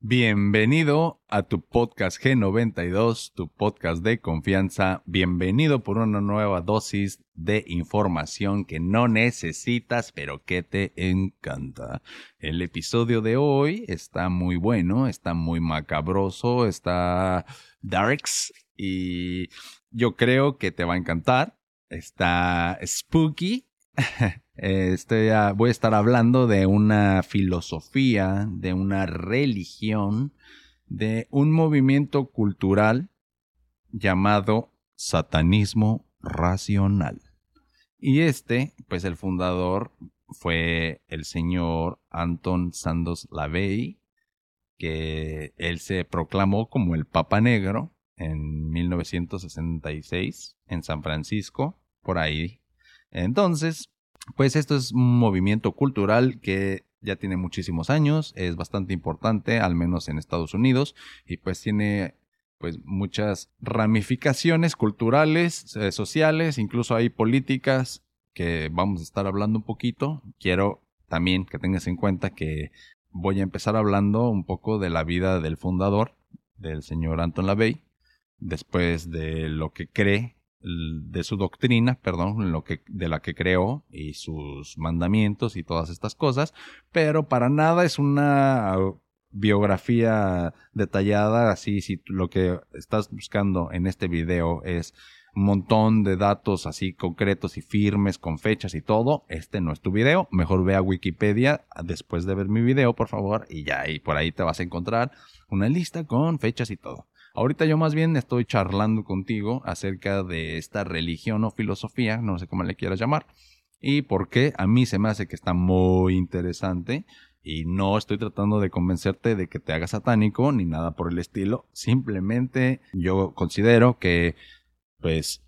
Bienvenido a tu podcast G92, tu podcast de confianza. Bienvenido por una nueva dosis de información que no necesitas, pero que te encanta. El episodio de hoy está muy bueno, está muy macabroso, está darks y yo creo que te va a encantar. Está spooky Este, voy a estar hablando de una filosofía, de una religión, de un movimiento cultural llamado satanismo racional. Y este, pues el fundador fue el señor Anton Sandos Lavey, que él se proclamó como el Papa Negro en 1966 en San Francisco, por ahí entonces, pues esto es un movimiento cultural que ya tiene muchísimos años, es bastante importante, al menos en Estados Unidos, y pues tiene pues muchas ramificaciones culturales, eh, sociales, incluso hay políticas que vamos a estar hablando un poquito. Quiero también que tengas en cuenta que voy a empezar hablando un poco de la vida del fundador, del señor Anton LaVey, después de lo que cree de su doctrina, perdón, lo que, de la que creó y sus mandamientos y todas estas cosas, pero para nada es una biografía detallada, así si lo que estás buscando en este video es un montón de datos así concretos y firmes con fechas y todo, este no es tu video, mejor ve a Wikipedia después de ver mi video, por favor, y ya y por ahí te vas a encontrar una lista con fechas y todo. Ahorita yo más bien estoy charlando contigo acerca de esta religión o filosofía, no sé cómo le quieras llamar, y por qué a mí se me hace que está muy interesante y no estoy tratando de convencerte de que te hagas satánico ni nada por el estilo, simplemente yo considero que pues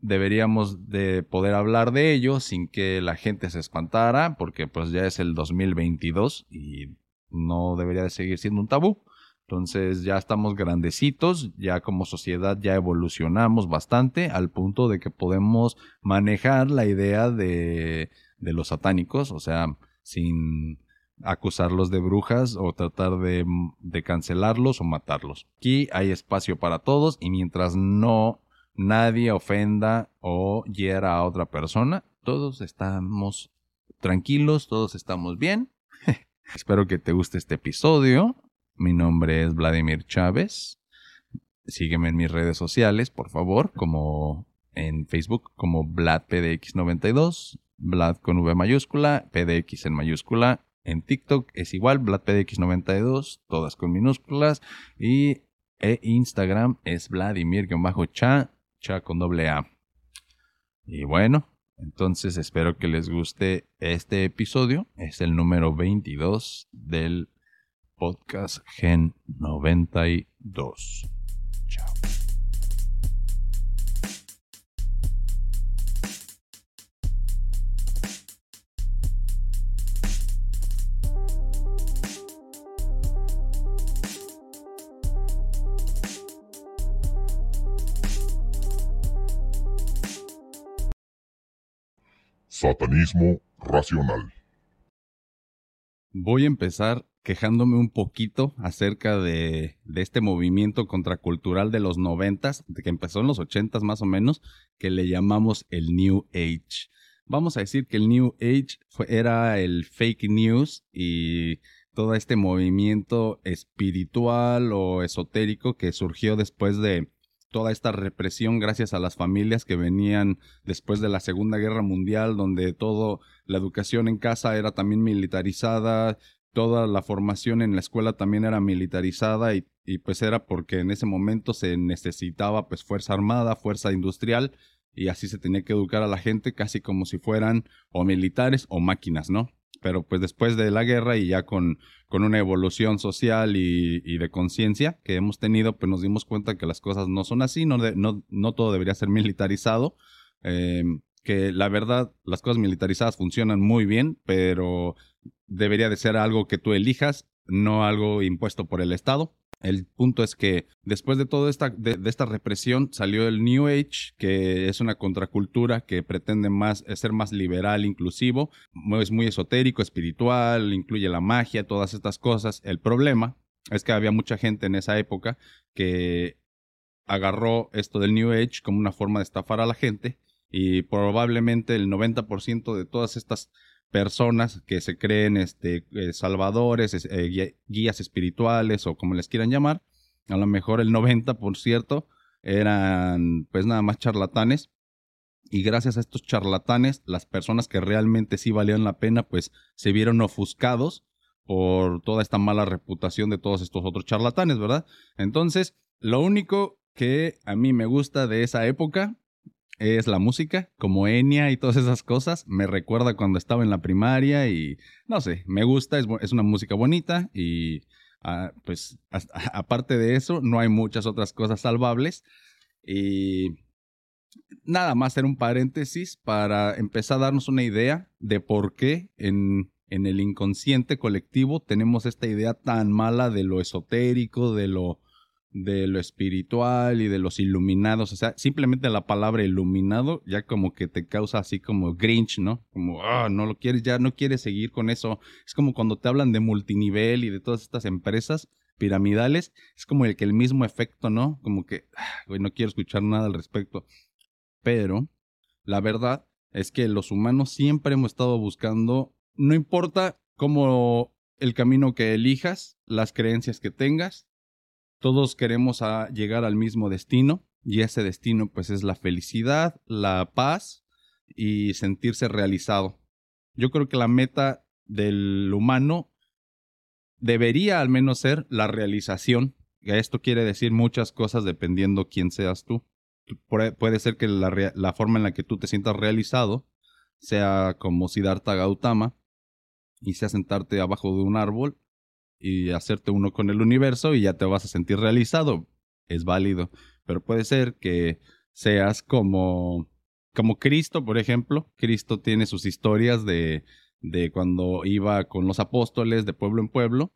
deberíamos de poder hablar de ello sin que la gente se espantara porque pues ya es el 2022 y no debería de seguir siendo un tabú. Entonces ya estamos grandecitos, ya como sociedad ya evolucionamos bastante al punto de que podemos manejar la idea de, los satánicos, o sea, sin acusarlos de brujas o tratar de, de cancelarlos o matarlos. Aquí hay espacio para todos y mientras no nadie ofenda o hiera a otra persona, todos estamos tranquilos, todos estamos bien. Espero que te guste este episodio. Mi nombre es Vladimir Chávez. Sígueme en mis redes sociales, por favor, como en Facebook como VladPDX92, Vlad con V mayúscula, PDX en mayúscula. En TikTok es igual, VladPDX92, todas con minúsculas. Y e Instagram es Vladimir-cha, cha con doble A. Y bueno, entonces espero que les guste este episodio. Es el número 22 del Podcast Gen 92. Chao. Satanismo racional. Voy a empezar quejándome un poquito acerca de, este movimiento contracultural de los noventas, que empezó en los ochentas más o menos, que le llamamos el New Age. Vamos a decir que el New Age era el fake news y todo este movimiento espiritual o esotérico que surgió después de toda esta represión gracias a las familias que venían después de la Segunda Guerra Mundial, donde todo la educación en casa era también militarizada, toda la formación en la escuela también era militarizada y, pues era porque en ese momento se necesitaba pues fuerza armada, fuerza industrial y así se tenía que educar a la gente casi como si fueran o militares o máquinas, ¿no? Pero pues después de la guerra y ya con, con una evolución social y, de conciencia que hemos tenido, pues nos dimos cuenta que las cosas no son así, no, no, todo debería ser militarizado. Eh, que la verdad las cosas militarizadas funcionan muy bien, pero debería de ser algo que tú elijas, no algo impuesto por el Estado. El punto es que después de toda esta, de, esta represión salió el New Age, que es una contracultura que pretende más, ser más liberal, inclusivo, es muy esotérico, espiritual, incluye la magia, todas estas cosas. El problema es que había mucha gente en esa época que agarró esto del New Age como una forma de estafar a la gente y probablemente el 90% de todas estas personas que se creen este, eh, salvadores, eh, guías espirituales o como les quieran llamar, a lo mejor el 90%, por cierto, eran pues nada más charlatanes. Y gracias a estos charlatanes, las personas que realmente sí valían la pena, pues se vieron ofuscados por toda esta mala reputación de todos estos otros charlatanes, ¿verdad? Entonces, lo único que a mí me gusta de esa época es la música, como Enya y todas esas cosas. Me recuerda cuando estaba en la primaria y no sé, me gusta, es, una música bonita y ah, pues aparte de eso, no hay muchas otras cosas salvables. Y nada más hacer un paréntesis para empezar a darnos una idea de por qué en, en el inconsciente colectivo tenemos esta idea tan mala de lo esotérico, de lo de lo espiritual y de los iluminados. O sea, simplemente la palabra iluminado ya como que te causa así como Grinch, ¿no? Como, ah, no lo quieres, ya no quieres seguir con eso. Es como cuando te hablan de multinivel y de todas estas empresas piramidales, es como el que el mismo efecto, ¿no? Como que, ah, güey, no quiero escuchar nada al respecto. Pero la verdad es que los humanos siempre hemos estado buscando, no importa cómo el camino que elijas, las creencias que tengas, todos queremos llegar al mismo destino y ese destino pues es la felicidad, la paz y sentirse realizado. Yo creo que la meta del humano debería al menos ser la realización. Esto quiere decir muchas cosas dependiendo quién seas tú. Puede ser que la, la forma en la que tú te sientas realizado sea como Siddhartha Gautama y sea sentarte abajo de un árbol y hacerte uno con el universo y ya te vas a sentir realizado. Es válido. Pero puede ser que seas como, como Cristo, por ejemplo. Cristo tiene sus historias de, de cuando iba con los apóstoles de pueblo en pueblo.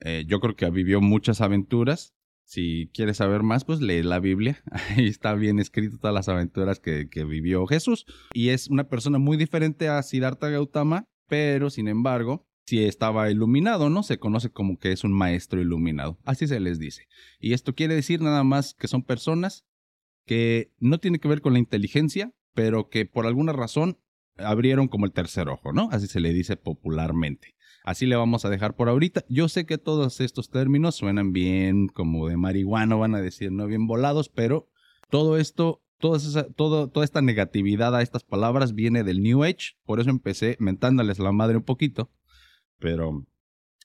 Eh, yo creo que vivió muchas aventuras. Si quieres saber más, pues lee la Biblia. Ahí está bien escrito todas las aventuras que, que vivió Jesús. Y es una persona muy diferente a Siddhartha Gautama, pero sin embargo, si estaba iluminado, ¿no? Se conoce como que es un maestro iluminado. Así se les dice. Y esto quiere decir nada más que son personas que no tienen que ver con la inteligencia, pero que por alguna razón abrieron como el tercer ojo, ¿no? Así se le dice popularmente. Así le vamos a dejar por ahorita. Yo sé que todos estos términos suenan bien como de marihuana, van a decir, no bien volados, pero todo esto Toda, esa, todo, toda esta negatividad a estas palabras viene del New Age, por eso empecé mentándoles la madre un poquito, pero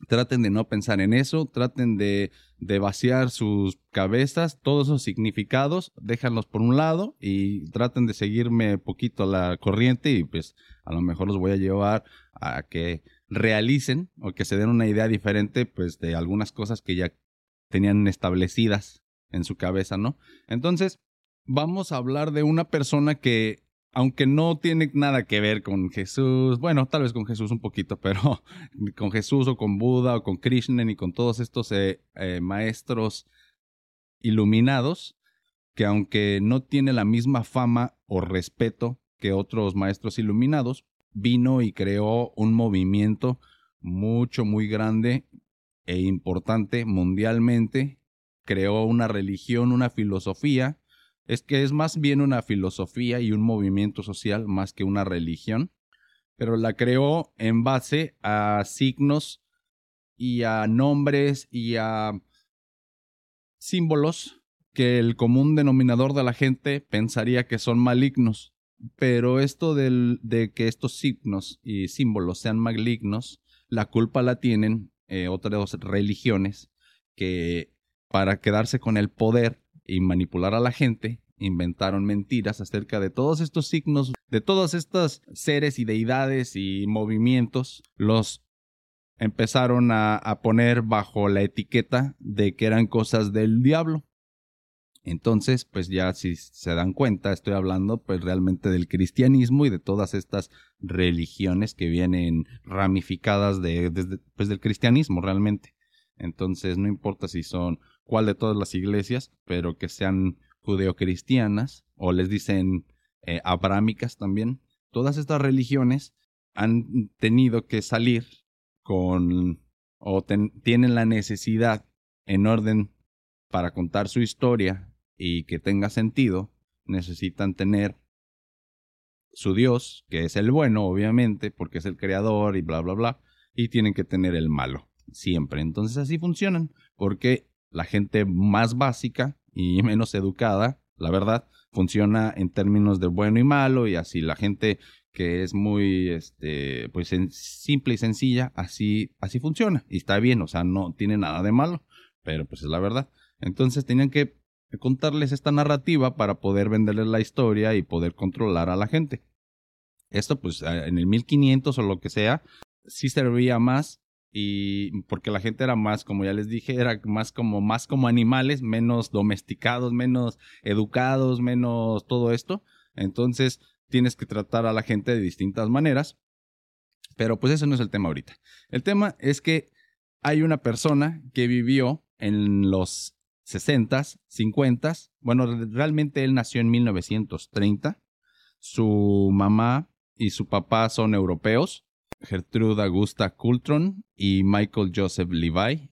traten de no pensar en eso, traten de, de, vaciar sus cabezas, todos esos significados, déjanlos por un lado y traten de seguirme poquito la corriente y pues a lo mejor los voy a llevar a que realicen o que se den una idea diferente pues de algunas cosas que ya tenían establecidas en su cabeza, ¿no? Entonces, vamos a hablar de una persona que aunque no tiene nada que ver con Jesús, bueno, tal vez con Jesús un poquito, pero con Jesús o con Buda o con Krishna y con todos estos eh, eh, maestros iluminados, que aunque no tiene la misma fama o respeto que otros maestros iluminados, vino y creó un movimiento mucho, muy grande e importante mundialmente, creó una religión, una filosofía, es que es más bien una filosofía y un movimiento social más que una religión, pero la creó en base a signos y a nombres y a símbolos que el común denominador de la gente pensaría que son malignos. Pero esto de que estos signos y símbolos sean malignos, la culpa la tienen eh, otras religiones que para quedarse con el poder y manipular a la gente, inventaron mentiras acerca de todos estos signos, de todos estos seres y deidades y movimientos, los empezaron a, a, poner bajo la etiqueta de que eran cosas del diablo. Entonces, pues ya si se dan cuenta, estoy hablando pues realmente del cristianismo y de todas estas religiones que vienen ramificadas de, desde, pues, del cristianismo realmente. Entonces, no importa si son cuál de todas las iglesias, pero que sean judeocristianas o les dicen eh, abrámicas también. Todas estas religiones han tenido que salir con o tienen la necesidad en orden para contar su historia y que tenga sentido, necesitan tener su Dios, que es el bueno, obviamente, porque es el creador y bla, bla, bla, y tienen que tener el malo, siempre. Entonces así funcionan, porque la gente más básica y menos educada, la verdad, funciona en términos de bueno y malo, y así la gente que es muy este pues simple y sencilla, así así funciona y está bien, o sea, no tiene nada de malo, pero pues es la verdad. Entonces tenían que contarles esta narrativa para poder venderles la historia y poder controlar a la gente. Esto pues en el 1500 o lo que sea, sí servía más y porque la gente era más, como ya les dije, era más como más como animales, menos domesticados, menos educados, menos todo esto. Entonces, tienes que tratar a la gente de distintas maneras. Pero pues eso no es el tema ahorita. El tema es que hay una persona que vivió en los 60s, 50s. Bueno, realmente él nació en 1930. Su mamá y su papá son europeos. Gertrude Augusta Coultron y Michael Joseph Levi,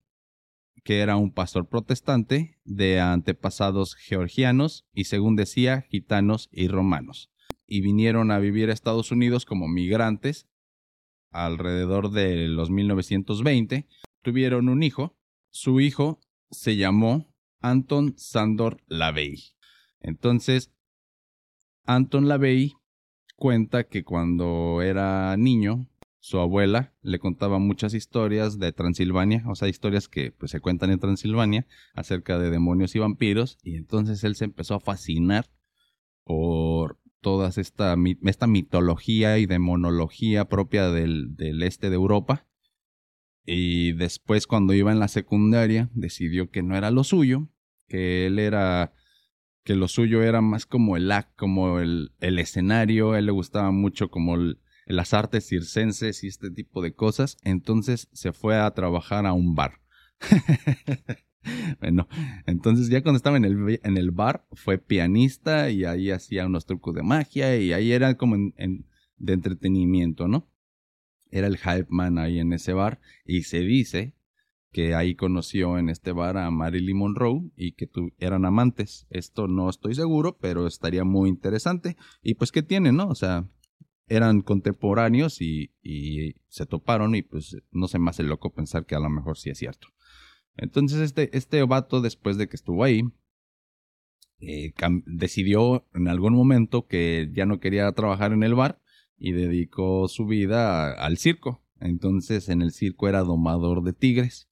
que era un pastor protestante de antepasados georgianos y, según decía, gitanos y romanos y vinieron a vivir a Estados Unidos como migrantes alrededor de los 1920. Tuvieron un hijo. Su hijo se llamó Anton Sandor Lavey. Entonces, Anton Lavey cuenta que cuando era niño, su abuela le contaba muchas historias de Transilvania, o sea, historias que pues, se cuentan en Transilvania acerca de demonios y vampiros, y entonces él se empezó a fascinar por toda esta, esta mitología y demonología propia del, del este de Europa. Y después cuando iba en la secundaria decidió que no era lo suyo, que él era que lo suyo era más como el act, como el, el escenario, a él le gustaba mucho como las artes circenses y este tipo de cosas, entonces se fue a trabajar a un bar. bueno, entonces ya cuando estaba en el, en el bar fue pianista y ahí hacía unos trucos de magia y ahí era como en, de entretenimiento, ¿no? Era el hype man ahí en ese bar y se dice que ahí conoció en este bar a Marilyn Monroe y que eran amantes. Esto no estoy seguro, pero estaría muy interesante. Y pues, ¿qué tiene, no? O sea, eran contemporáneos y, se toparon y pues no se me hace loco pensar que a lo mejor sí es cierto. Entonces este, este vato, después de que estuvo ahí, eh, decidió en algún momento que ya no quería trabajar en el bar y dedicó su vida al circo. Entonces en el circo era domador de tigres.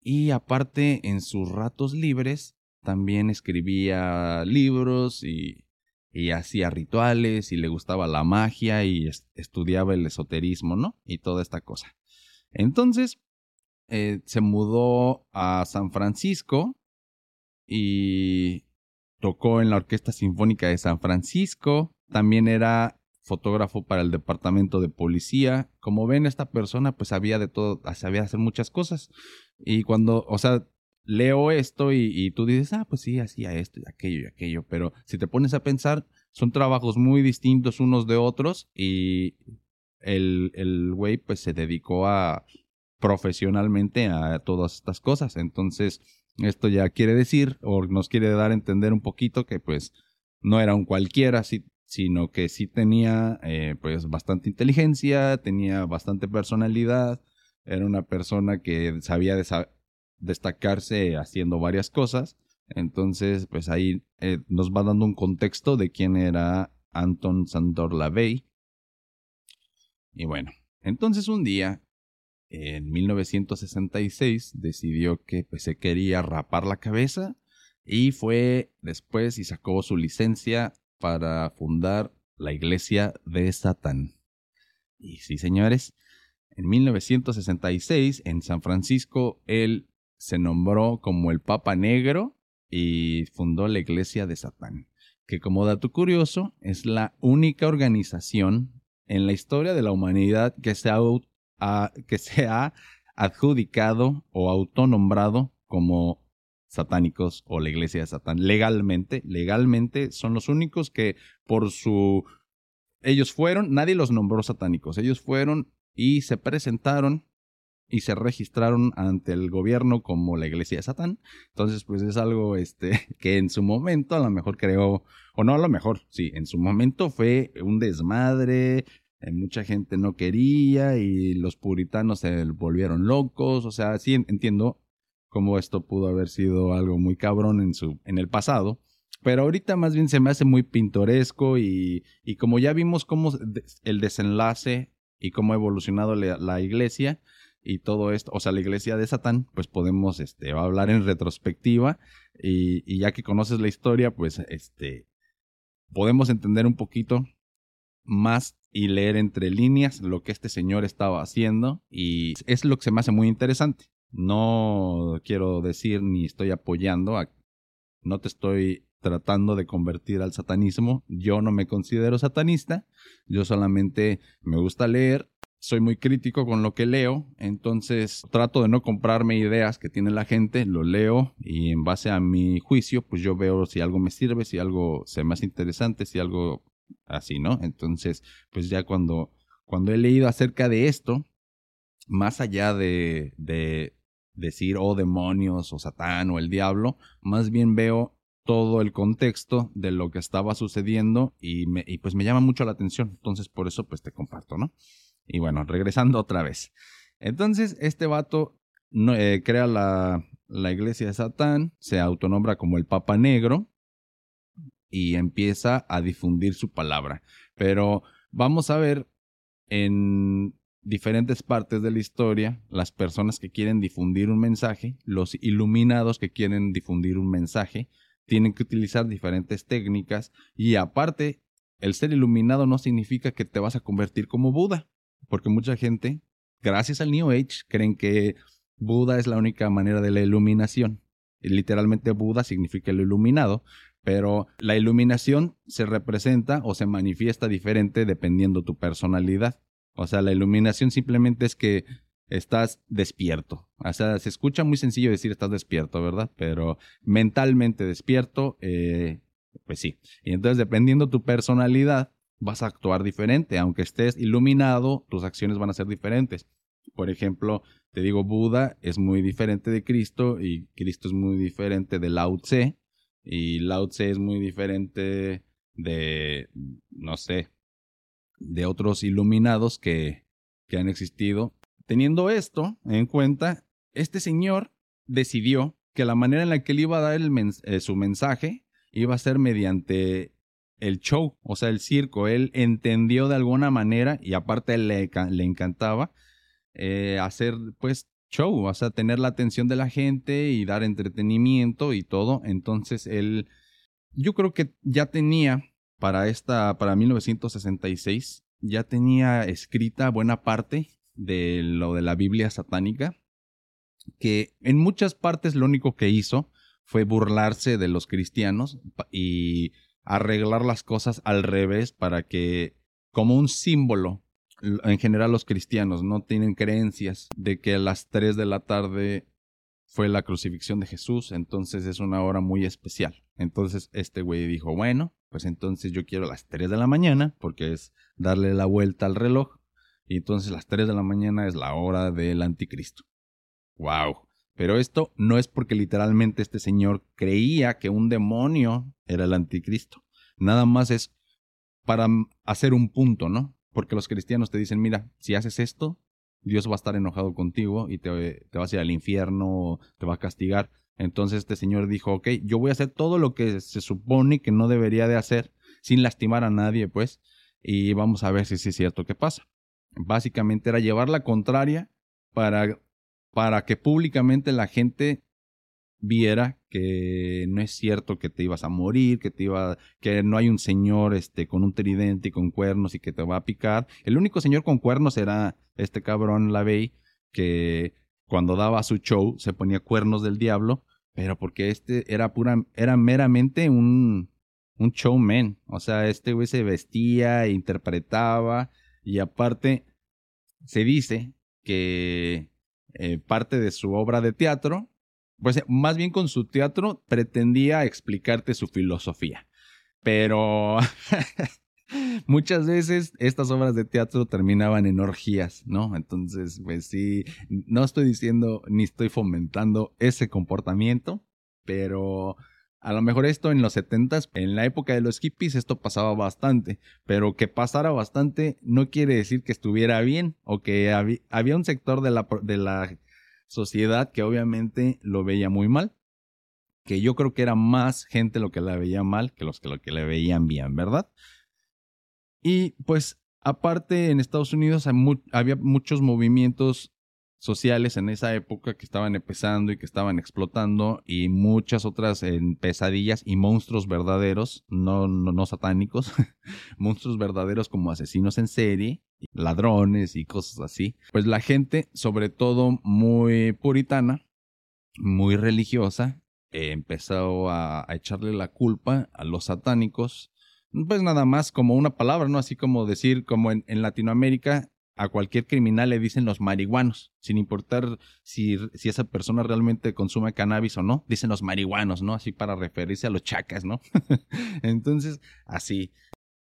Y aparte en sus ratos libres también escribía libros y, y hacía rituales y le gustaba la magia y estudiaba el esoterismo, ¿no? Y toda esta cosa. Entonces, eh, se mudó a San Francisco y tocó en la Orquesta Sinfónica de San Francisco. También era fotógrafo para el departamento de policía. Como ven, esta persona pues sabía de todo, sabía hacer muchas cosas. Y cuando, o sea, leo esto y, tú dices, ah, pues sí, hacía esto y aquello y aquello. Pero si te pones a pensar, son trabajos muy distintos unos de otros y el, güey pues se dedicó a profesionalmente a todas estas cosas. Entonces, esto ya quiere decir o nos quiere dar a entender un poquito que pues no era un cualquiera, sino que sí tenía eh, pues bastante inteligencia, tenía bastante personalidad, era una persona que sabía destacarse haciendo varias cosas. Entonces, pues ahí eh, nos va dando un contexto de quién era Anton Sandor Lavey. Y bueno, entonces un día en 1966 decidió que pues, se quería rapar la cabeza y fue después y sacó su licencia para fundar la iglesia de Satán. Y sí, señores, en 1966 en San Francisco él se nombró como el Papa Negro y fundó la iglesia de Satán, que como dato curioso es la única organización en la historia de la humanidad que se ha que adjudicado o autonombrado como satánicos o la iglesia de Satán. Legalmente, legalmente son los únicos que por su... Ellos fueron, nadie los nombró satánicos, ellos fueron y se presentaron y se registraron ante el gobierno como la iglesia de Satán. Entonces, pues es algo este, que en su momento a lo mejor creó, o no a lo mejor, sí, en su momento fue un desmadre, eh, mucha gente no quería y los puritanos se volvieron locos, o sea, sí entiendo cómo esto pudo haber sido algo muy cabrón en, su, en el pasado. Pero ahorita más bien se me hace muy pintoresco y, y como ya vimos cómo el desenlace y cómo ha evolucionado la, iglesia y todo esto, o sea, la iglesia de Satán, pues podemos este, hablar en retrospectiva y, y, ya que conoces la historia, pues este, podemos entender un poquito más y leer entre líneas lo que este señor estaba haciendo y es lo que se me hace muy interesante. No quiero decir ni estoy apoyando, a, no te estoy tratando de convertir al satanismo. Yo no me considero satanista, yo solamente me gusta leer, soy muy crítico con lo que leo, entonces trato de no comprarme ideas que tiene la gente, lo leo y en base a mi juicio, pues yo veo si algo me sirve, si algo se me hace interesante, si algo así, ¿no? Entonces, pues ya cuando, cuando he leído acerca de esto, más allá de, de decir, oh demonios, o Satán, o el diablo, más bien veo todo el contexto de lo que estaba sucediendo y, me, y pues me llama mucho la atención. Entonces por eso pues te comparto, ¿no? Y bueno, regresando otra vez. Entonces este vato eh, crea la, la iglesia de Satán, se autonombra como el Papa Negro y empieza a difundir su palabra. Pero vamos a ver en diferentes partes de la historia las personas que quieren difundir un mensaje, los iluminados que quieren difundir un mensaje, tienen que utilizar diferentes técnicas y aparte, el ser iluminado no significa que te vas a convertir como Buda, porque mucha gente, gracias al New Age, creen que Buda es la única manera de la iluminación. Y literalmente Buda significa el iluminado, pero la iluminación se representa o se manifiesta diferente dependiendo tu personalidad. O sea, la iluminación simplemente es que estás despierto. O sea, se escucha muy sencillo decir estás despierto, ¿verdad? Pero mentalmente despierto, eh, pues sí. Y entonces, dependiendo tu personalidad, vas a actuar diferente. Aunque estés iluminado, tus acciones van a ser diferentes. Por ejemplo, te digo, Buda es muy diferente de Cristo y Cristo es muy diferente de Lao Tse. Y Lao Tse es muy diferente de, no sé, de otros iluminados que, que han existido Teniendo esto en cuenta, este señor decidió que la manera en la que él iba a dar eh, su mensaje iba a ser mediante el show, o sea, el circo. Él entendió de alguna manera, y aparte le, le encantaba, eh, hacer pues show, o sea, tener la atención de la gente y dar entretenimiento y todo. Entonces él, yo creo que ya tenía para esta, para 1966, ya tenía escrita buena parte de lo de la Biblia satánica, que en muchas partes lo único que hizo fue burlarse de los cristianos y arreglar las cosas al revés para que, como un símbolo, en general los cristianos no tienen creencias de que a las 3 de la tarde fue la crucifixión de Jesús, entonces es una hora muy especial. Entonces este güey dijo, bueno, pues entonces yo quiero las 3 de la mañana, porque es darle la vuelta al reloj, y entonces las 3 de la mañana es la hora del anticristo. ¡Wow! Pero esto no es porque literalmente este señor creía que un demonio era el anticristo. Nada más es para hacer un punto, ¿no? Porque los cristianos te dicen, mira, si haces esto, Dios va a estar enojado contigo y te, te vas a ir al infierno, te va a castigar. Entonces este señor dijo, ok, yo voy a hacer todo lo que se supone que no debería de hacer sin lastimar a nadie, pues, y vamos a ver si es cierto que pasa. Básicamente era llevar la contraria para, para que públicamente la gente viera que no es cierto que te ibas a morir, que te iba, que no hay un señor este con un tridente y con cuernos y que te va a picar. El único señor con cuernos era este cabrón Lavey que cuando daba su show se ponía cuernos del diablo, pero porque este era pura era meramente un un showman, o sea, este güey se vestía, e interpretaba y aparte, se dice que eh, parte de su obra de teatro, pues más bien con su teatro pretendía explicarte su filosofía. Pero muchas veces estas obras de teatro terminaban en orgías, ¿no? Entonces, pues sí, no estoy diciendo ni estoy fomentando ese comportamiento, pero a lo mejor esto en los 70 en la época de los hippies, esto pasaba bastante, pero que pasara bastante no quiere decir que estuviera bien o que había un sector de la, de la sociedad que obviamente lo veía muy mal, que yo creo que era más gente lo que la veía mal que los que lo que le veían bien, ¿verdad? Y pues aparte en Estados Unidos había muchos movimientos sociales en esa época que estaban empezando y que estaban explotando y muchas otras en pesadillas y monstruos verdaderos, no, no, satánicos, monstruos verdaderos como asesinos en serie, ladrones y cosas así. Pues la gente, sobre todo muy puritana, muy religiosa, empezó a, echarle la culpa a los satánicos pues nada más como una palabra, ¿no? Así como decir, como en, Latinoamérica, a cualquier criminal le dicen los marihuanos, sin importar si, si, esa persona realmente consume cannabis o no, dicen los marihuanos, ¿no? Así para referirse a los chacas, ¿no? Entonces, así,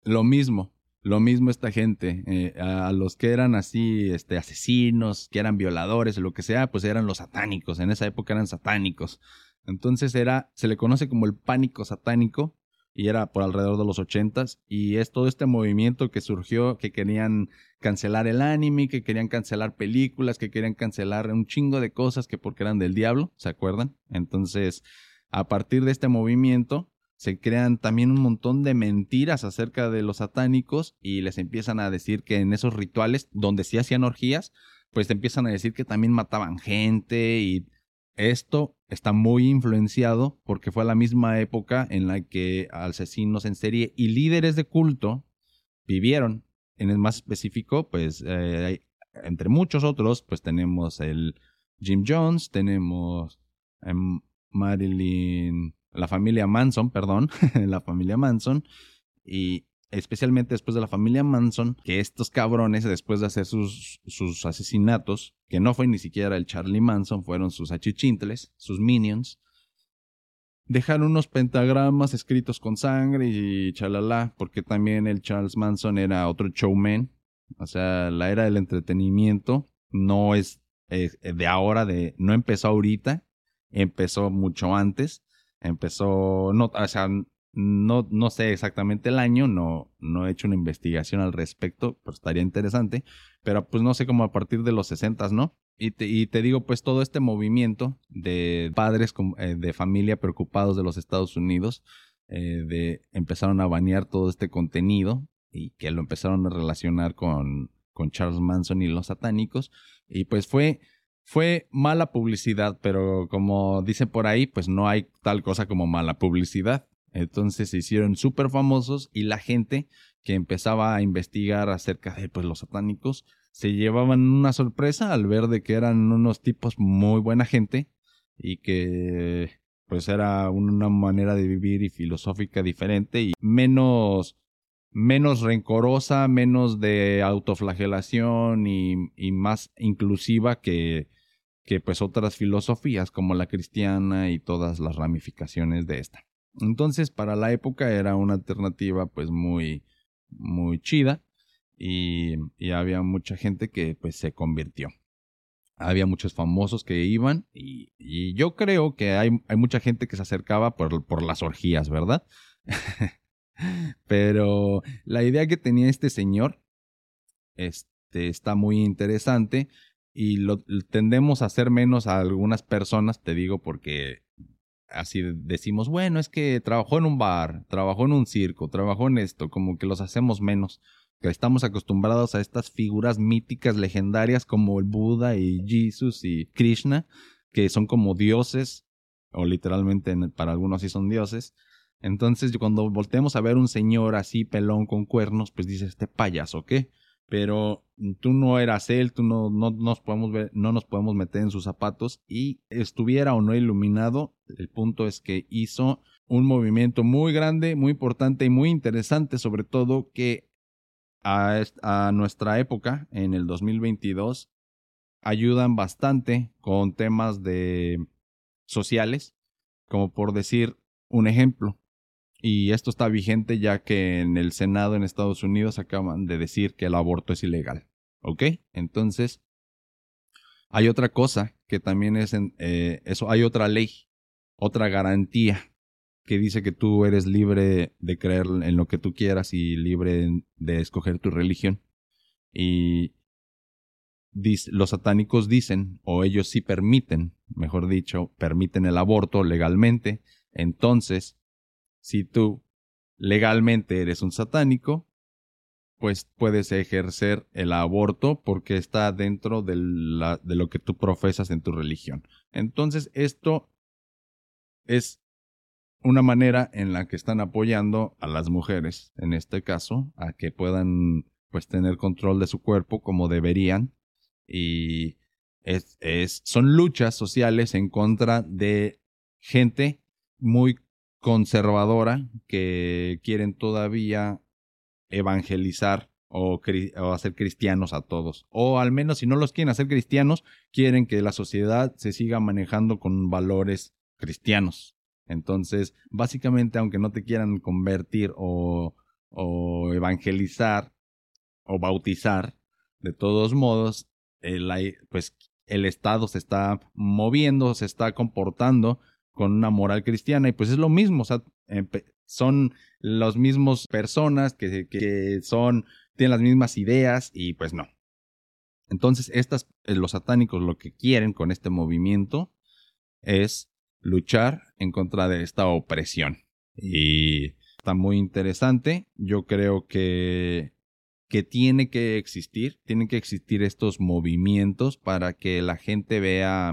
lo mismo, lo mismo esta gente, eh, a los que eran así, este, asesinos, que eran violadores, lo que sea, pues eran los satánicos, en esa época eran satánicos. Entonces era, se le conoce como el pánico satánico, y era por alrededor de los ochentas y es todo este movimiento que surgió que querían cancelar el anime, que querían cancelar películas, que querían cancelar un chingo de cosas que porque eran del diablo, ¿se acuerdan? Entonces, a partir de este movimiento se crean también un montón de mentiras acerca de los satánicos y les empiezan a decir que en esos rituales donde sí hacían orgías, pues empiezan a decir que también mataban gente y esto está muy influenciado porque fue la misma época en la que asesinos en serie y líderes de culto vivieron. En el más específico, pues, eh, entre muchos otros, pues tenemos el Jim Jones, tenemos em, Marilyn, la familia Manson, perdón, la familia Manson, y especialmente después de la familia Manson, que estos cabrones, después de hacer sus, sus asesinatos, que no fue ni siquiera el Charlie Manson, fueron sus achichintles, sus minions, dejaron unos pentagramas escritos con sangre y chalala, porque también el Charles Manson era otro showman, o sea, la era del entretenimiento no es de ahora, de no empezó ahorita, empezó mucho antes, empezó, no, o sea, no, no sé exactamente el año, no, no he hecho una investigación al respecto, pero estaría interesante. Pero pues no sé cómo a partir de los 60, ¿no? Y te, digo, pues todo este movimiento de padres eh, de familia preocupados de los Estados Unidos, eh, de empezaron a banear todo este contenido y que lo empezaron a relacionar con, con Charles Manson y los satánicos. Y pues fue, fue mala publicidad, pero como dicen por ahí, pues no hay tal cosa como mala publicidad. Entonces se hicieron súper famosos y la gente que empezaba a investigar acerca de pues, los satánicos se llevaban una sorpresa al ver de que eran unos tipos muy buena gente y que pues era una manera de vivir y filosófica diferente y menos menos rencorosa, menos de autoflagelación y, y más inclusiva que, que pues otras filosofías como la cristiana y todas las ramificaciones de esta. Entonces, para la época era una alternativa pues muy, muy chida y, había mucha gente que pues se convirtió. Había muchos famosos que iban y, yo creo que hay, hay, mucha gente que se acercaba por, por las orgías, ¿verdad? Pero la idea que tenía este señor este, está muy interesante y lo tendemos a hacer menos a algunas personas, te digo, porque así decimos, bueno, es que trabajó en un bar, trabajó en un circo, trabajó en esto, como que los hacemos menos, que estamos acostumbrados a estas figuras míticas legendarias como el Buda y Jesus y Krishna, que son como dioses, o literalmente para algunos sí son dioses. Entonces, cuando volteamos a ver un señor así pelón con cuernos, pues dice, este payaso, ¿qué? pero tú no eras él, tú no, no, nos podemos ver, no nos podemos meter en sus zapatos y estuviera o no iluminado, el punto es que hizo un movimiento muy grande, muy importante y muy interesante, sobre todo que a, nuestra época, en el 2022, ayudan bastante con temas de sociales, como por decir un ejemplo. Y esto está vigente ya que en el Senado en Estados Unidos acaban de decir que el aborto es ilegal. ¿Ok? Entonces, hay otra cosa que también es en, eh, eso, hay otra ley, otra garantía que dice que tú eres libre de creer en lo que tú quieras y libre de escoger tu religión. Y los satánicos dicen, o ellos sí permiten, mejor dicho, permiten el aborto legalmente. Entonces, si tú legalmente eres un satánico, pues puedes ejercer el aborto porque está dentro de, de lo que tú profesas en tu religión. Entonces, esto es una manera en la que están apoyando a las mujeres, en este caso, a que puedan pues tener control de su cuerpo como deberían y es, es, son luchas sociales en contra de gente muy conservadora que quieren todavía evangelizar o, hacer cristianos a todos. O al menos si no los quieren hacer cristianos, quieren que la sociedad se siga manejando con valores cristianos. Entonces, básicamente, aunque no te quieran convertir o, evangelizar o bautizar, de todos modos, el, pues el Estado se está moviendo, se está comportando con una moral cristiana y pues es lo mismo, son las mismas personas que, que son, tienen las mismas ideas y pues no. Entonces, estas, eh, los satánicos lo que quieren con este movimiento es luchar en contra de esta opresión. Y está muy interesante. Yo creo que, que tiene que existir, tienen que existir estos movimientos para que la gente vea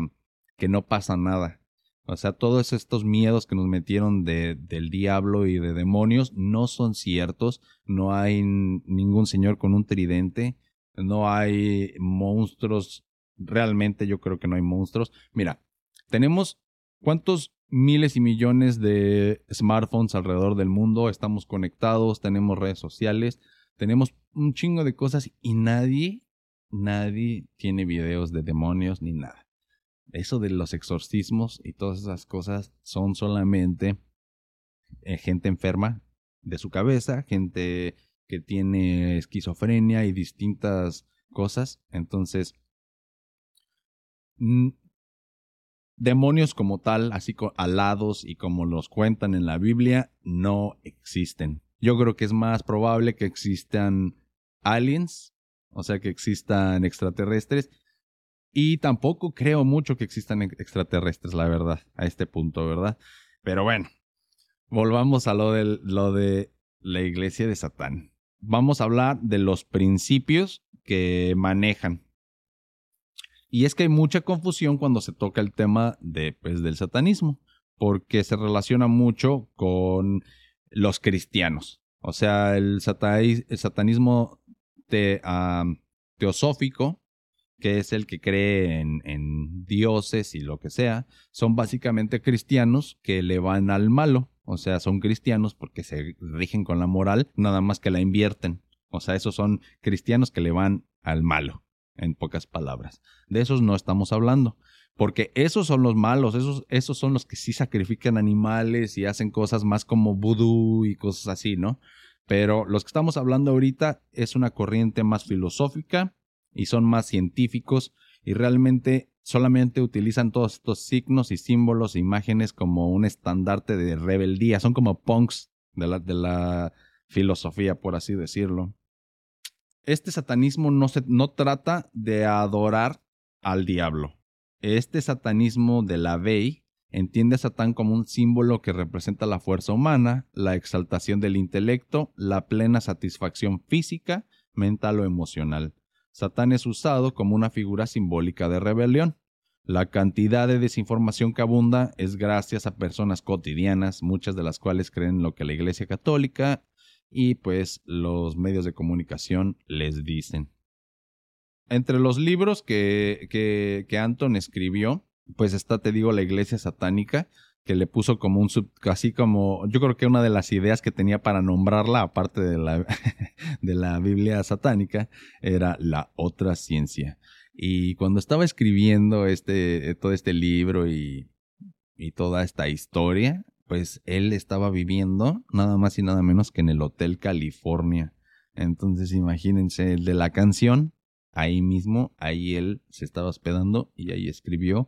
que no pasa nada, o sea, todos estos miedos que nos metieron de, del diablo y de demonios no son ciertos. No hay ningún señor con un tridente. No hay monstruos. Realmente yo creo que no hay monstruos. Mira, tenemos cuántos miles y millones de smartphones alrededor del mundo. Estamos conectados, tenemos redes sociales, tenemos un chingo de cosas y nadie, nadie tiene videos de demonios ni nada eso de los exorcismos y todas esas cosas son solamente eh, gente enferma de su cabeza, gente que tiene esquizofrenia y distintas cosas. Entonces, demonios como tal, así alados y como los cuentan en la Biblia, no existen. Yo creo que es más probable que existan aliens, o sea, que existan extraterrestres, y tampoco creo mucho que existan extraterrestres, la verdad, a este punto, ¿verdad? Pero bueno, volvamos a lo lo de la iglesia de Satán. Vamos a hablar de los principios que manejan. Y es que hay mucha confusión cuando se toca el tema de, pues, del satanismo, porque se relaciona mucho con los cristianos. O sea, el, satanismo teosófico que es el que cree en, dioses y lo que sea, son básicamente cristianos que le van al malo. O sea, son cristianos porque se rigen con la moral, nada más que la invierten. O sea, esos son cristianos que le van al malo, en pocas palabras. De esos no estamos hablando. Porque esos son los malos, esos, esos son los que sí sacrifican animales y hacen cosas más como vudú y cosas así, ¿no? Pero los que estamos hablando ahorita es una corriente más filosófica, y son más científicos y realmente solamente utilizan todos estos signos y símbolos e imágenes como un estandarte de rebeldía. Son como punks de la, de la filosofía, por así decirlo. Este satanismo no, se, no trata de adorar al diablo. Este satanismo de la Vey entiende a Satán como un símbolo que representa la fuerza humana, la exaltación del intelecto, la plena satisfacción física, mental o emocional. Satán es usado como una figura simbólica de rebelión. La cantidad de desinformación que abunda es gracias a personas cotidianas, muchas de las cuales creen lo que la Iglesia Católica y pues los medios de comunicación les dicen. Entre los libros que, que, Anton escribió, pues está, te digo, la Iglesia Satánica, que le puso como un sub, así como, yo creo que una de las ideas que tenía para nombrarla, aparte de la, de la Biblia satánica, era la otra ciencia. Y cuando estaba escribiendo este, todo este libro y, y toda esta historia, pues él estaba viviendo nada más y nada menos que en el Hotel California. Entonces imagínense el de la canción, ahí mismo, ahí él se estaba hospedando y ahí escribió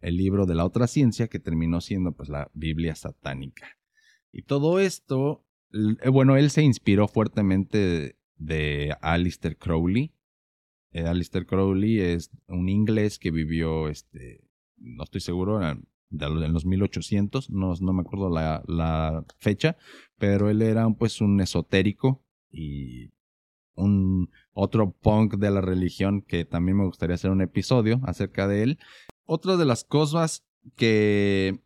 el libro de la otra ciencia que terminó siendo pues la Biblia satánica. Y todo esto, eh, bueno, él se inspiró fuertemente de, Alistair Crowley. Eh, Alistair Crowley es un inglés que vivió, este, no estoy seguro, en, los 1800, no, no me acuerdo la, la, fecha, pero él era pues un esotérico y un otro punk de la religión que también me gustaría hacer un episodio acerca de él. Otra de las cosas que,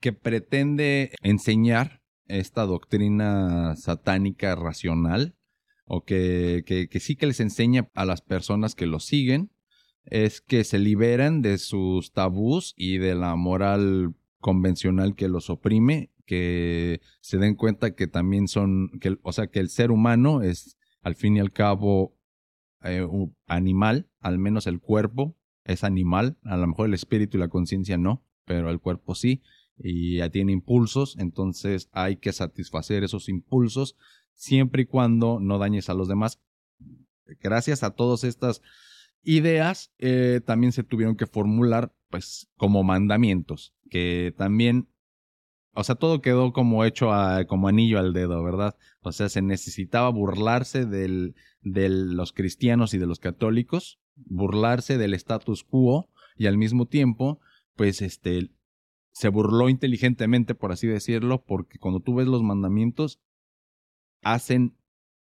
que pretende enseñar esta doctrina satánica racional, o que, que, sí que les enseña a las personas que lo siguen, es que se liberen de sus tabús y de la moral convencional que los oprime, que se den cuenta que también son, que, o sea, que el ser humano es al fin y al cabo eh, un animal, al menos el cuerpo es animal, a lo mejor el espíritu y la conciencia no, pero el cuerpo sí, y ya tiene impulsos, entonces hay que satisfacer esos impulsos siempre y cuando no dañes a los demás. Gracias a todas estas ideas, eh, también se tuvieron que formular pues como mandamientos, que también o sea, todo quedó como hecho a, como anillo al dedo, ¿verdad? O sea, se necesitaba burlarse del, de los cristianos y de los católicos, burlarse del status quo y al mismo tiempo, pues este, se burló inteligentemente, por así decirlo, porque cuando tú ves los mandamientos, hacen,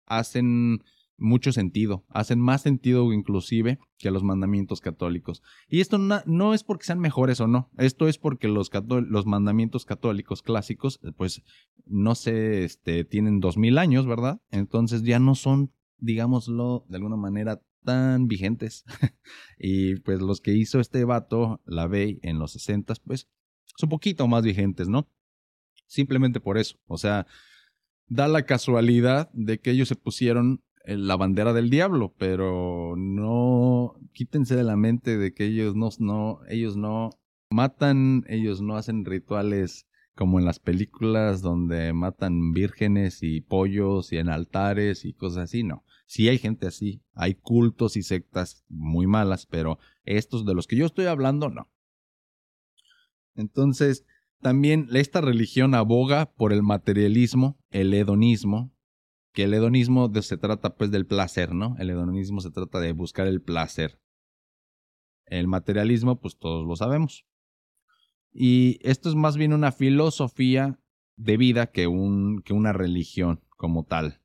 hacen mucho sentido, hacen más sentido inclusive que los mandamientos católicos. Y esto no, es porque sean mejores o no, esto es porque los, los mandamientos católicos clásicos, pues no sé, este, tienen dos mil años, ¿verdad? Entonces ya no son, digámoslo de alguna manera, tan vigentes. y pues los que hizo este vato, la Bey, en los sesentas, pues son poquito más vigentes, ¿no? Simplemente por eso, o sea, da la casualidad de que ellos se pusieron la bandera del diablo, pero no quítense de la mente de que ellos no, no, ellos no matan, ellos no hacen rituales como en las películas donde matan vírgenes y pollos y en altares y cosas así, no. Sí hay gente así, hay cultos y sectas muy malas, pero estos de los que yo estoy hablando, no. Entonces, también esta religión aboga por el materialismo, el hedonismo, que el hedonismo se trata pues del placer, ¿no? El hedonismo se trata de buscar el placer. El materialismo, pues todos lo sabemos. Y esto es más bien una filosofía de vida que, un, que una religión como tal.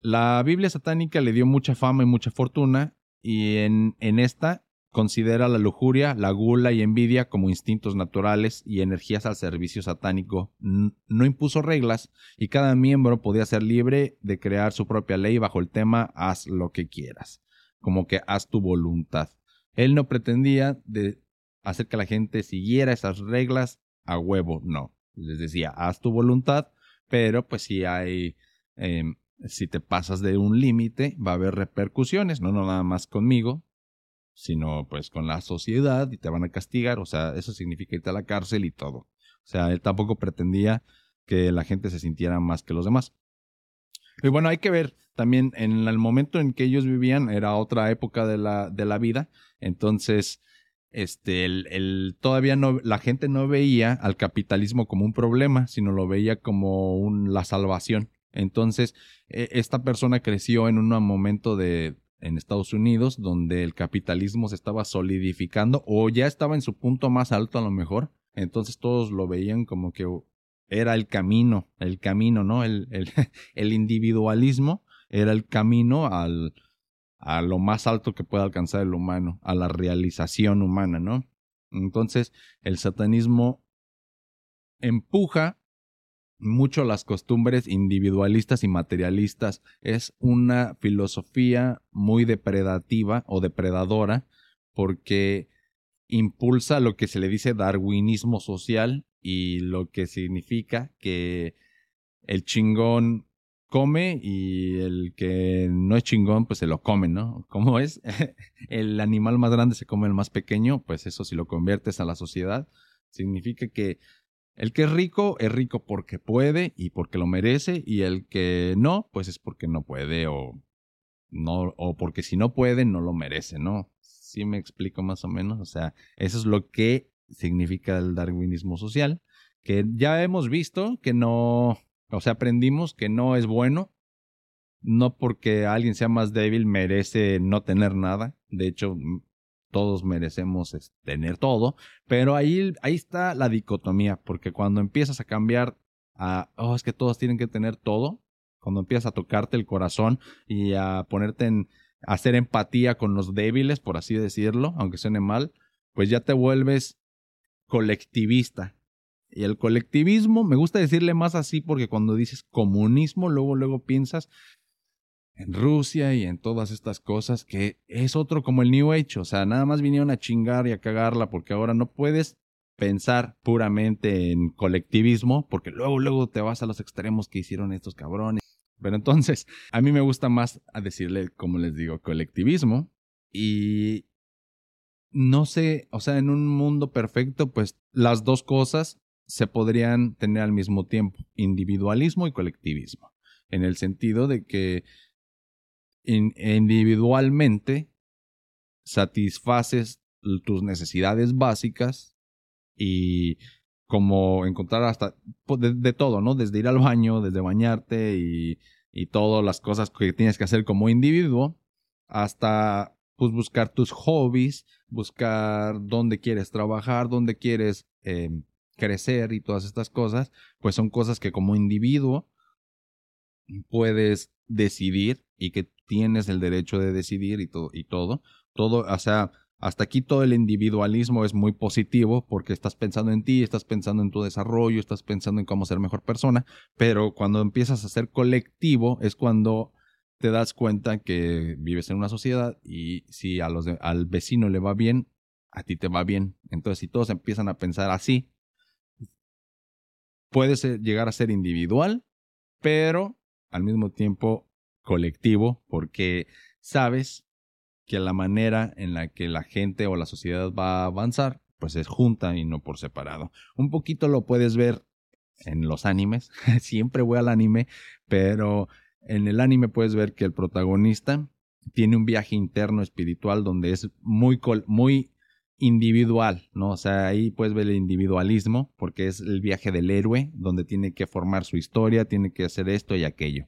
La Biblia satánica le dio mucha fama y mucha fortuna, y en, en esta Considera la lujuria, la gula y envidia como instintos naturales y energías al servicio satánico. No impuso reglas y cada miembro podía ser libre de crear su propia ley bajo el tema haz lo que quieras, como que haz tu voluntad. Él no pretendía de hacer que la gente siguiera esas reglas a huevo, no. Les decía, haz tu voluntad, pero pues si hay, em, si te pasas de un límite, va a haber repercusiones, no, no nada más conmigo, sino pues con la sociedad y te van a castigar, o sea, eso significa irte a la cárcel y todo. O sea, él tampoco pretendía que la gente se sintiera más que los demás. Y bueno, hay que ver también en el momento en que ellos vivían, era otra época de la, de la vida, entonces, este, el, todavía no, la gente no veía al capitalismo como un problema, sino lo veía como un, la salvación. Entonces, e, esta persona creció en un momento de, en Estados Unidos, donde el capitalismo se estaba solidificando o ya estaba en su punto más alto a lo mejor. Entonces todos lo veían como que era el camino, el camino, ¿no? El, el, individualismo era el camino al, a lo más alto que puede alcanzar el humano, a la realización humana, ¿no? Entonces el satanismo empuja mucho las costumbres individualistas y materialistas. Es una filosofía muy depredativa o depredadora porque impulsa lo que se le dice darwinismo social y lo que significa que el chingón come y el que no es chingón, pues se lo come, ¿no? ¿Cómo es? el animal más grande se come el más pequeño, pues eso si lo conviertes a la sociedad, significa que el que es rico es rico porque puede y porque lo merece y el que no, pues es porque no puede o no o porque si no puede no lo merece, ¿no? Sí me explico más o menos, o sea, eso es lo que significa el darwinismo social, que ya hemos visto que no, o sea, aprendimos que no es bueno, no porque alguien sea más débil merece no tener nada, de hecho todos merecemos tener todo, pero ahí, ahí está la dicotomía, porque cuando empiezas a cambiar a, oh, es que todos tienen que tener todo, cuando empiezas a tocarte el corazón y a ponerte en, a hacer empatía con los débiles, por así decirlo, aunque suene mal, pues ya te vuelves colectivista. Y el colectivismo, me gusta decirle más así porque cuando dices comunismo, luego, luego piensas en Rusia y en todas estas cosas, que es otro como el New Age, o sea, nada más vinieron a chingar y a cagarla porque ahora no puedes pensar puramente en colectivismo, porque luego, luego te vas a los extremos que hicieron estos cabrones. Pero entonces, a mí me gusta más a decirle, como les digo, colectivismo. Y no sé, o sea, en un mundo perfecto, pues las dos cosas se podrían tener al mismo tiempo, individualismo y colectivismo, en el sentido de que individualmente satisfaces tus necesidades básicas y como encontrar hasta de, todo, ¿no? Desde ir al baño, desde bañarte y, y todas las cosas que tienes que hacer como individuo, hasta pues buscar tus hobbies, buscar dónde quieres trabajar, dónde quieres em, crecer y todas estas cosas, pues son cosas que como individuo puedes decidir y que tienes el derecho de decidir y todo, y todo. Todo, o sea, hasta aquí todo el individualismo es muy positivo porque estás pensando en ti, estás pensando en tu desarrollo, estás pensando en cómo ser mejor persona, pero cuando empiezas a ser colectivo es cuando te das cuenta que vives en una sociedad y si a los al vecino le va bien, a ti te va bien. Entonces, si todos empiezan a pensar así, puede llegar a ser individual, pero al mismo tiempo colectivo, porque sabes que la manera en la que la gente o la sociedad va a avanzar, pues es junta y no por separado. Un poquito lo puedes ver en los animes, siempre voy al anime, pero en el anime puedes ver que el protagonista tiene un viaje interno espiritual donde es muy, muy individual, ¿no? O sea, ahí puedes ver el individualismo, porque es el viaje del héroe, donde tiene que formar su historia, tiene que hacer esto y aquello.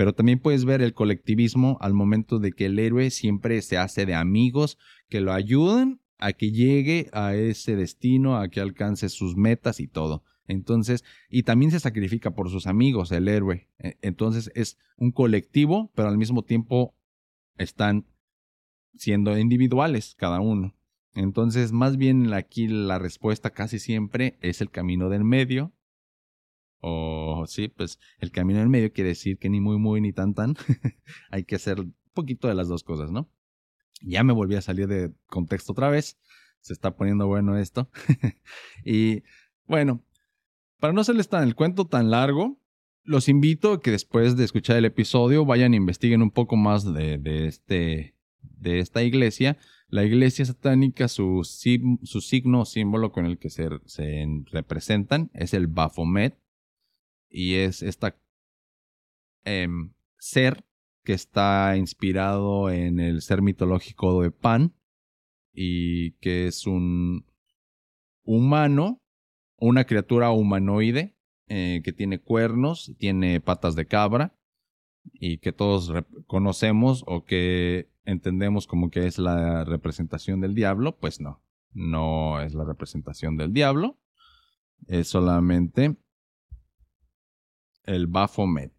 Pero también puedes ver el colectivismo al momento de que el héroe siempre se hace de amigos que lo ayudan a que llegue a ese destino, a que alcance sus metas y todo. Entonces, y también se sacrifica por sus amigos, el héroe. E, entonces es un colectivo, pero al mismo tiempo están siendo individuales cada uno. Entonces, más bien aquí la respuesta casi siempre es el camino del medio, o sí, pues el camino en medio quiere decir que ni muy, muy, ni tan, tan. Hay que hacer un poquito de las dos cosas, ¿no? Ya me volví a salir de contexto otra vez. Se está poniendo bueno esto. y bueno, para no hacerles tan el cuento tan largo, los invito a que después de escuchar el episodio vayan e investiguen un poco más de, de, este, de esta iglesia. La iglesia satánica, su, su signo o símbolo con el que se, se representan es el Baphomet, y es esta em, ser que está inspirado en el ser mitológico de Pan y que es un humano, una criatura humanoide eh, que tiene cuernos, tiene patas de cabra y que todos conocemos o que entendemos como que es la representación del diablo, pues no, no es la representación del diablo, es solamente el Baphomet.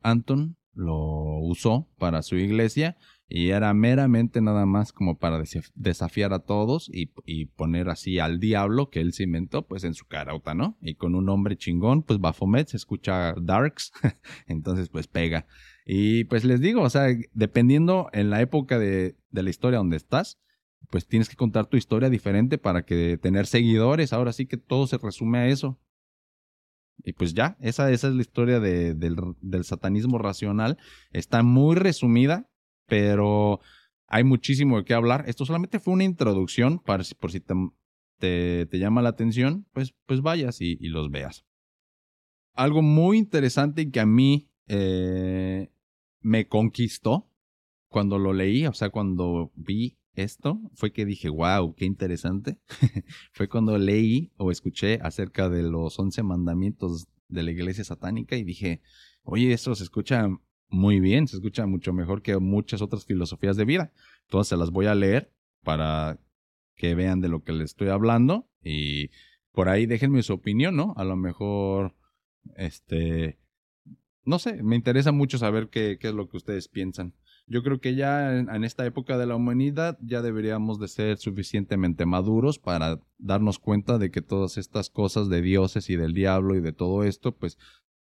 Anton lo usó para su iglesia y era meramente nada más como para desafiar a todos y, poner así al diablo que él se inventó pues en su carauta, ¿no? Y con un nombre chingón, pues Baphomet se escucha Darks, entonces pues pega. Y pues les digo, o sea, dependiendo en la época de, de la historia donde estás, pues tienes que contar tu historia diferente para que tener seguidores. Ahora sí que todo se resume a eso Y pues ya, esa, esa es la historia de, del, satanismo racional. Está muy resumida, pero hay muchísimo de qué hablar. Esto solamente fue una introducción para por si te, te, llama la atención, pues, pues vayas y, y, los veas. Algo muy interesante que a mí eh, me conquistó cuando lo leí, o sea, cuando vi esto, fue que dije, wow, qué interesante. fue cuando leí o escuché acerca de los once mandamientos de la iglesia satánica y dije, oye, esto se escucha muy bien, se escucha mucho mejor que muchas otras filosofías de vida. Entonces se las voy a leer para que vean de lo que les estoy hablando y por ahí déjenme su opinión, ¿no? A lo mejor, este, no sé, me interesa mucho saber qué es lo que ustedes piensan. Yo creo que ya en, esta época de la humanidad ya deberíamos de ser suficientemente maduros para darnos cuenta de que todas estas cosas de dioses y del diablo y de todo esto, pues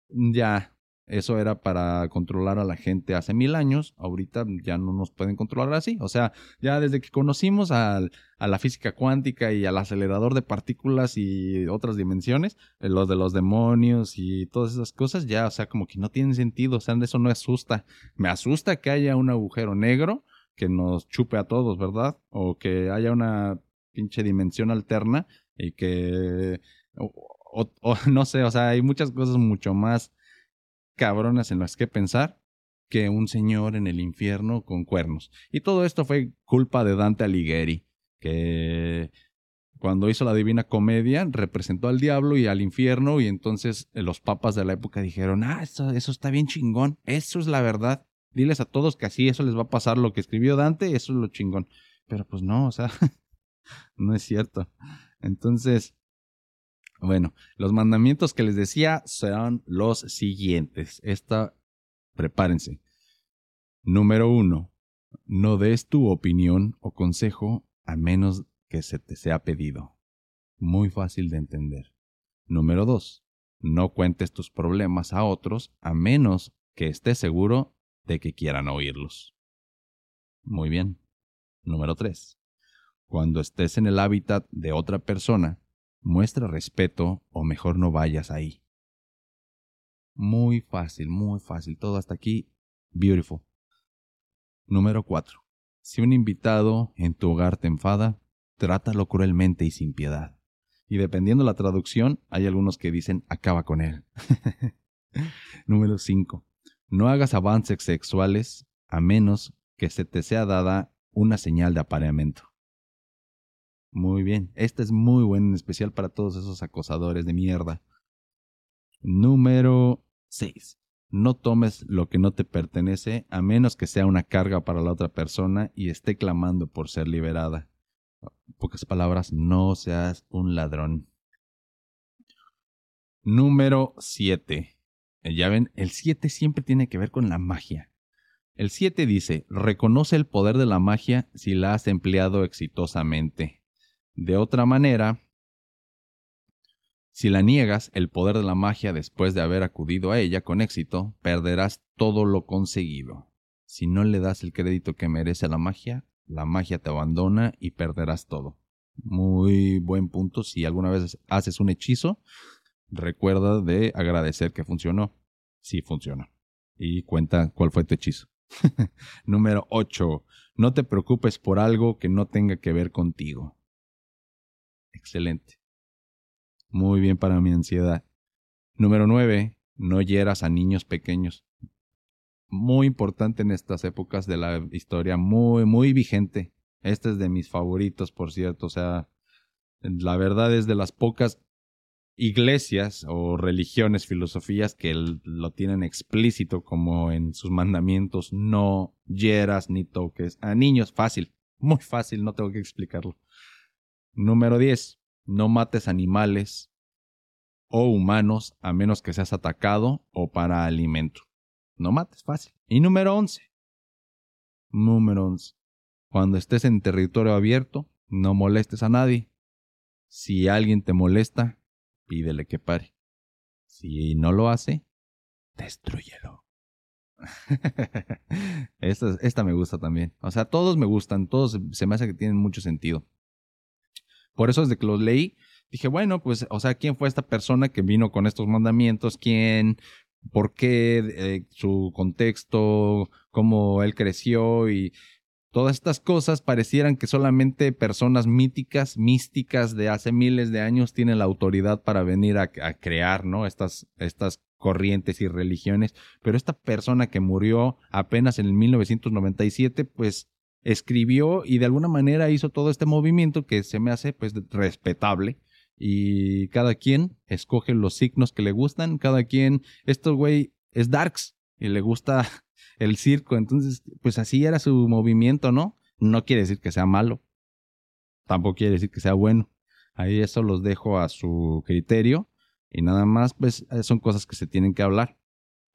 ya eso era para controlar a la gente hace mil años. Ahorita ya no nos pueden controlar así. O sea, ya desde que conocimos a, la física cuántica y al acelerador de partículas y otras dimensiones, eh, los de los demonios y todas esas cosas, ya, o sea, como que no tienen sentido. O sea, eso no asusta. Me asusta que haya un agujero negro que nos chupe a todos, ¿verdad? O que haya una pinche dimensión alterna y que... o, no sé, o sea, hay muchas cosas mucho más cabronas en las que pensar que un señor en el infierno con cuernos. Y todo esto fue culpa de Dante Alighieri, que cuando hizo la Divina Comedia representó al diablo y al infierno y entonces eh, los papas de la época dijeron, ah, eso, eso está bien chingón, eso es la verdad. Diles a todos que así eso les va a pasar lo que escribió Dante, eso es lo chingón. Pero pues no, o sea, no es cierto. Entonces, bueno, los mandamientos que les decía serán los siguientes. Esta, prepárense. Número uno, no des tu opinión o consejo a menos que se te sea pedido. Muy fácil de entender. Número dos, no cuentes tus problemas a otros a menos que estés seguro de que quieran oírlos. Muy bien. Número tres, cuando estés en el hábitat de otra persona, muestra respeto o mejor no vayas ahí. Muy fácil, muy fácil. Todo hasta aquí. Beautiful. Número 4. Si un invitado en tu hogar te enfada, trátalo cruelmente y sin piedad. Y dependiendo la traducción, hay algunos que dicen acaba con él. Número 5. No hagas avances sexuales a menos que se te sea dada una señal de apareamiento. Muy bien. Este es muy bueno, en especial para todos esos acosadores de mierda. Número 6. No tomes lo que no te pertenece a menos que sea una carga para la otra persona y esté clamando por ser liberada. En pocas palabras, no seas un ladrón. Número 7. Ya ven, el 7 siempre tiene que ver con la magia. El 7 dice, reconoce el poder de la magia si la has empleado exitosamente. De otra manera, si la niegas el poder de la magia después de haber acudido a ella con éxito, perderás todo lo conseguido. Si no le das el crédito que merece la magia, la magia te abandona y perderás todo. Muy buen punto. Si alguna vez haces un hechizo, recuerda de agradecer que funcionó. Sí funcionó. Y cuenta cuál fue tu hechizo. Número 8. No te preocupes por algo que no tenga que ver contigo. Excelente. Muy bien para mi ansiedad. Número 9. No hieras a niños pequeños. Muy importante en estas épocas de la historia, muy, muy vigente. Este es de mis favoritos, por cierto. O sea, la verdad es de las pocas iglesias o religiones, filosofías que lo tienen explícito como en sus mandamientos. No hieras ni toques a niños. Fácil, muy fácil, no tengo que explicarlo. Número 10. No mates animales o humanos a menos que seas atacado o para alimento. No mates, fácil. Y número 11. Número 11. Cuando estés en territorio abierto, no molestes a nadie. Si alguien te molesta, pídele que pare. Si no lo hace, destruyelo. esta, esta me gusta también. O sea, todos me gustan, todos se me hace que tienen mucho sentido. Por eso desde que los leí, dije, bueno, pues, o sea, ¿quién fue esta persona que vino con estos mandamientos? ¿Quién? ¿Por qué? Eh, su contexto, cómo él creció y todas estas cosas parecieran que solamente personas míticas, místicas de hace miles de años tienen la autoridad para venir a, crear, ¿no? Estas, estas corrientes y religiones. Pero esta persona que murió apenas en el 1997, pues escribió y de alguna manera hizo todo este movimiento que se me hace pues respetable y cada quien escoge los signos que le gustan, cada quien, esto güey es darks y le gusta el circo, entonces pues así era su movimiento, ¿no? No quiere decir que sea malo, tampoco quiere decir que sea bueno, ahí eso los dejo a su criterio y nada más pues son cosas que se tienen que hablar.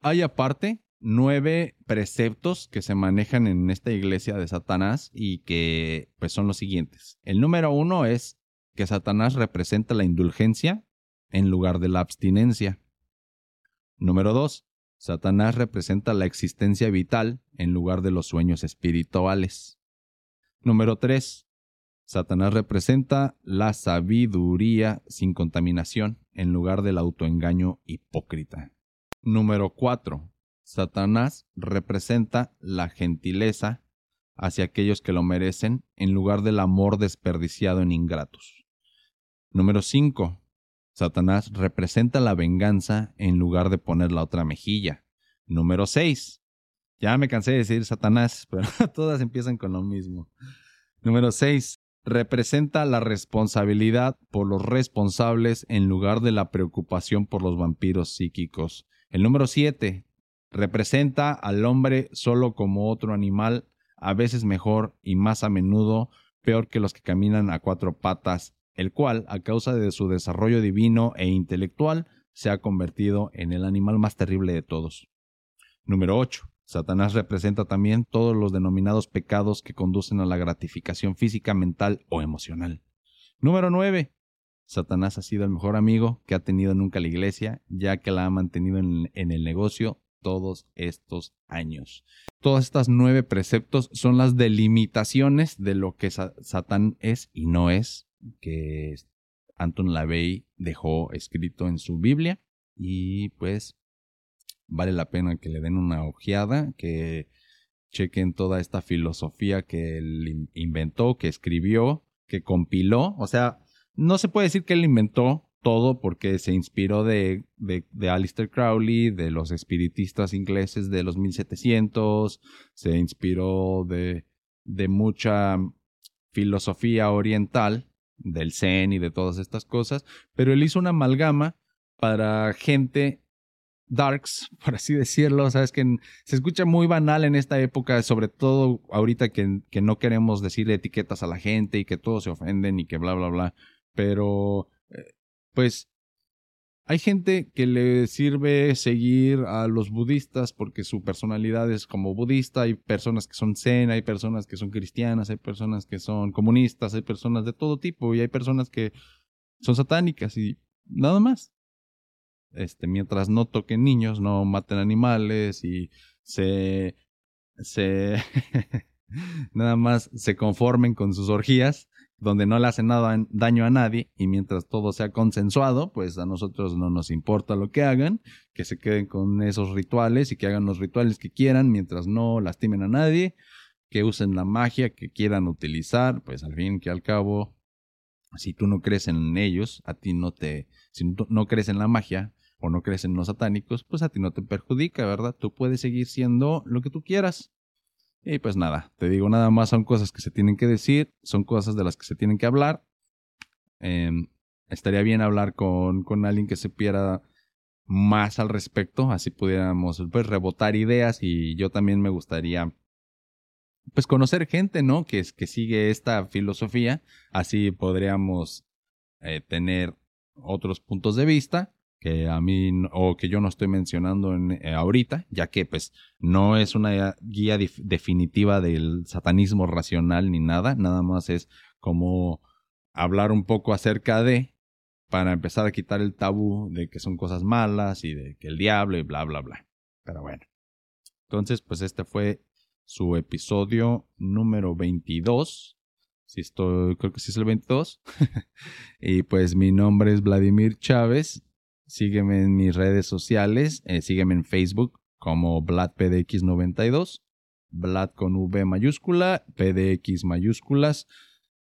Hay aparte nueve preceptos que se manejan en esta iglesia de Satanás y que pues son los siguientes. El número uno es que Satanás representa la indulgencia en lugar de la abstinencia. Número dos, Satanás representa la existencia vital en lugar de los sueños espirituales. Número tres, Satanás representa la sabiduría sin contaminación en lugar del autoengaño hipócrita. Número cuatro, Satanás representa la gentileza hacia aquellos que lo merecen en lugar del amor desperdiciado en ingratos. Número 5. Satanás representa la venganza en lugar de poner la otra mejilla. Número 6. Ya me cansé de decir Satanás, pero todas empiezan con lo mismo. Número 6. Representa la responsabilidad por los responsables en lugar de la preocupación por los vampiros psíquicos. El número 7 Representa al hombre solo como otro animal, a veces mejor y más a menudo peor que los que caminan a cuatro patas, el cual, a causa de su desarrollo divino e intelectual, se ha convertido en el animal más terrible de todos. Número 8. Satanás representa también todos los denominados pecados que conducen a la gratificación física, mental o emocional. Número 9. Satanás ha sido el mejor amigo que ha tenido nunca la iglesia, ya que la ha mantenido en, en el negocio todos estos años. Todas estas nueve preceptos son las delimitaciones de lo que Satán es y no es, que Anton LaVey dejó escrito en su Biblia y pues vale la pena que le den una ojeada, que chequen toda esta filosofía que él inventó, que escribió, que compiló, o sea, no se puede decir que él inventó todo porque se inspiró de, de, de, Alistair Crowley, de los espiritistas ingleses de los 1700, se inspiró de, de mucha filosofía oriental, del Zen y de todas estas cosas, pero él hizo una amalgama para gente darks, por así decirlo, sabes que se escucha muy banal en esta época, sobre todo ahorita que, que no queremos decir etiquetas a la gente y que todos se ofenden y que bla, bla, bla, pero pues hay gente que le sirve seguir a los budistas porque su personalidad es como budista, hay personas que son zen, hay personas que son cristianas, hay personas que son comunistas, hay personas de todo tipo y hay personas que son satánicas y nada más. Este, mientras no toquen niños, no maten animales y se se nada más se conformen con sus orgías, donde no le hacen nada daño a nadie y mientras todo sea consensuado, pues a nosotros no nos importa lo que hagan, que se queden con esos rituales y que hagan los rituales que quieran mientras no lastimen a nadie, que usen la magia que quieran utilizar, pues al fin que al cabo, si tú no crees en ellos, a ti no te, si no crees en la magia o no crees en los satánicos, pues a ti no te perjudica, ¿verdad? Tú puedes seguir siendo lo que tú quieras. Y pues nada, te digo, nada más son cosas que se tienen que decir, son cosas de las que se tienen que hablar. Em, estaría bien hablar con, con alguien que se pierda más al respecto, así pudiéramos pues, rebotar ideas y yo también me gustaría pues conocer gente, ¿no? Que, que sigue esta filosofía, así podríamos eh, tener otros puntos de vista que a mí o que yo no estoy mencionando en, eh, ahorita, ya que pues no es una guía definitiva del satanismo racional ni nada, nada más es como hablar un poco acerca de para empezar a quitar el tabú de que son cosas malas y de que el diablo y bla bla bla. Pero bueno. Entonces, pues este fue su episodio número 22. Sí, estoy, creo que sí es el 22. y pues mi nombre es Vladimir Chávez. Sígueme en mis redes sociales. Eh, sígueme en Facebook como VladPDX92. Vlad con V mayúscula, PDX mayúsculas.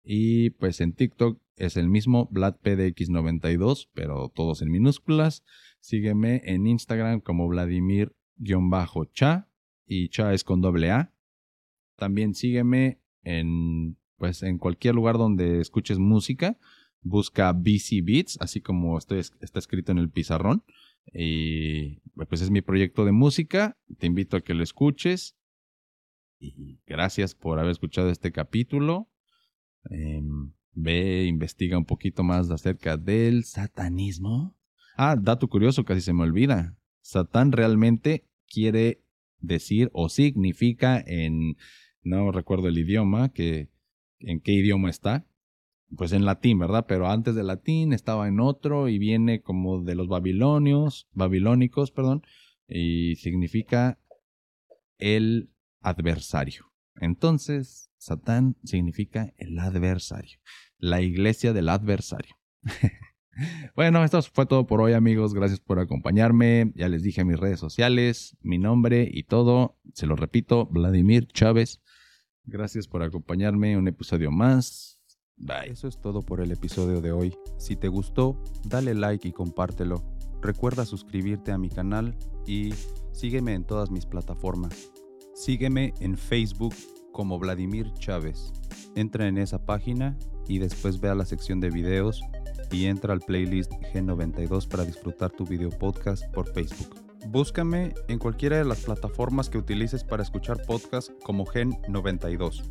Y pues en TikTok es el mismo VladPDX92, pero todos en minúsculas. Sígueme en Instagram como Vladimir-cha y cha es con doble A. También sígueme en pues en cualquier lugar donde escuches música, busca BC Beats, así como está escrito en el pizarrón. Y pues es mi proyecto de música. Te invito a que lo escuches. Y gracias por haber escuchado este capítulo. Em, ve, investiga un poquito más acerca del satanismo. Ah, dato curioso, casi se me olvida. Satán realmente quiere decir o significa en, no recuerdo el idioma, que en qué idioma está. Pues en latín, ¿verdad? Pero antes de latín estaba en otro y viene como de los babilonios, babilónicos, perdón, y significa el adversario. Entonces, Satán significa el adversario, la iglesia del adversario. bueno, esto fue todo por hoy, amigos. Gracias por acompañarme. Ya les dije mis redes sociales, mi nombre y todo. Se lo repito, Vladimir Chávez. Gracias por acompañarme un episodio más. Eso es todo por el episodio de hoy. Si te gustó, dale like y compártelo. Recuerda suscribirte a mi canal y sígueme en todas mis plataformas. Sígueme en Facebook como Vladimir Chávez. Entra en esa página y después ve a la sección de videos y entra al playlist G92 para disfrutar tu video podcast por Facebook. Búscame en cualquiera de las plataformas que utilices para escuchar podcasts como Gen92.